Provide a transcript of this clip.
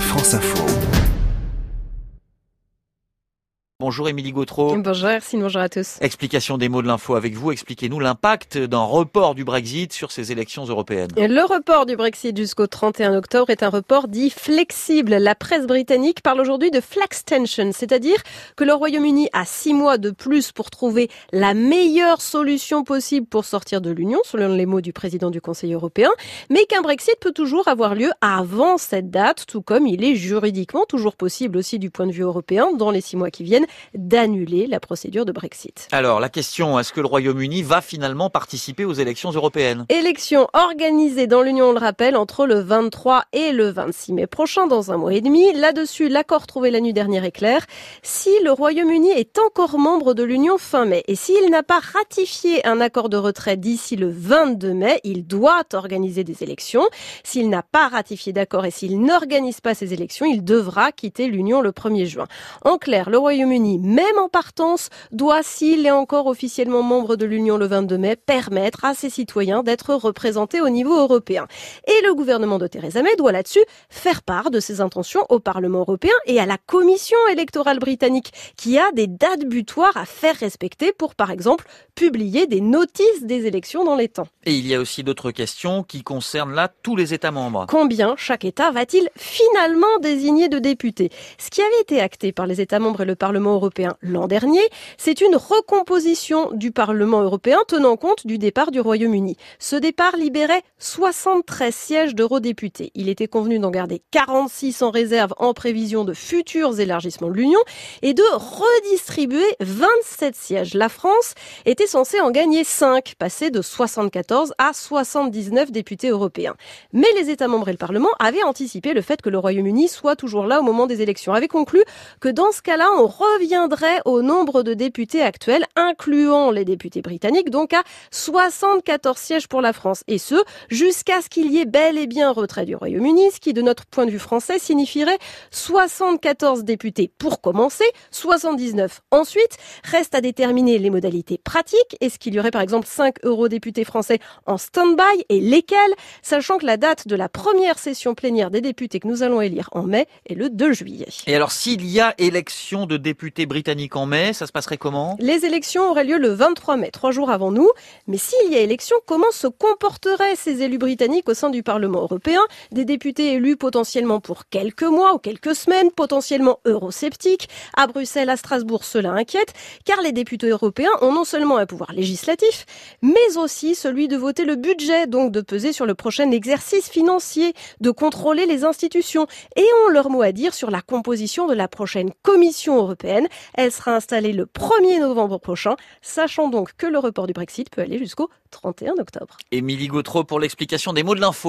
France Info. Bonjour Émilie Gautreau. Bonjour Ercine, bonjour à tous. Explication des mots de l'info avec vous. Expliquez-nous l'impact d'un report du Brexit sur ces élections européennes. Le report du Brexit jusqu'au 31 octobre est un report dit flexible. La presse britannique parle aujourd'hui de flex tension, c'est-à-dire que le Royaume-Uni a six mois de plus pour trouver la meilleure solution possible pour sortir de l'Union, selon les mots du président du Conseil européen, mais qu'un Brexit peut toujours avoir lieu avant cette date, tout comme il est juridiquement toujours possible aussi du point de vue européen dans les six mois qui viennent d'annuler la procédure de Brexit. Alors, la question, est-ce que le Royaume-Uni va finalement participer aux élections européennes? Élections organisées dans l'Union, on le rappelle, entre le 23 et le 26 mai prochain, dans un mois et demi. Là-dessus, l'accord trouvé la nuit dernière est clair. Si le Royaume-Uni est encore membre de l'Union fin mai et s'il n'a pas ratifié un accord de retrait d'ici le 22 mai, il doit organiser des élections. S'il n'a pas ratifié d'accord et s'il n'organise pas ces élections, il devra quitter l'Union le 1er juin. En clair, le Royaume-Uni même en partance, doit, s'il est encore officiellement membre de l'Union le 22 mai, permettre à ses citoyens d'être représentés au niveau européen. Et le gouvernement de Theresa May doit là-dessus faire part de ses intentions au Parlement européen et à la Commission électorale britannique, qui a des dates butoirs à faire respecter pour, par exemple, publier des notices des élections dans les temps. Et il y a aussi d'autres questions qui concernent là tous les États membres. Combien chaque État va-t-il finalement désigner de députés? Ce qui avait été acté par les États membres et le Parlement européen l'an dernier, c'est une recomposition du Parlement européen tenant compte du départ du Royaume-Uni. Ce départ libérait 73 sièges d'eurodéputés. Il était convenu d'en garder 46 en réserve en prévision de futurs élargissements de l'Union et de redistribuer 27 sièges. La France était censée en gagner 5, passer de 74 à 79 députés européens. Mais les États membres et le Parlement avaient anticipé le fait que le Royaume-Uni soit toujours là au moment des élections, avaient conclu que dans ce cas-là, on reviendrait au nombre de députés actuels, incluant les députés britanniques, donc à 74 sièges pour la France. Et ce, jusqu'à ce qu'il y ait bel et bien retrait du Royaume-Uni, ce qui, de notre point de vue français, signifierait 74 députés pour commencer, 79 ensuite. Reste à déterminer les modalités pratiques. Est-ce qu'il y aurait par exemple 5 eurodéputés français en stand-by et lesquels, sachant que la date de la première session plénière des députés que nous allons élire en mai est le 2 juillet. Et alors, s'il y a élection de députés en mai, ça se passerait comment? Les élections auraient lieu le 23 mai, trois jours avant nous. Mais s'il y a élection, comment se comporteraient ces élus britanniques au sein du Parlement européen? Des députés élus potentiellement pour quelques mois ou quelques semaines, potentiellement eurosceptiques. À Bruxelles, à Strasbourg, cela inquiète, car les députés européens ont non seulement un pouvoir législatif, mais aussi celui de voter le budget, donc de peser sur le prochain exercice financier, de contrôler les institutions, et ont leur mot à dire sur la composition de la prochaine Commission Elle sera installée le 1er novembre prochain, sachant donc que le report du Brexit peut aller jusqu'au 31 octobre. Émilie Gautreau pour l'explication des mots de l'info.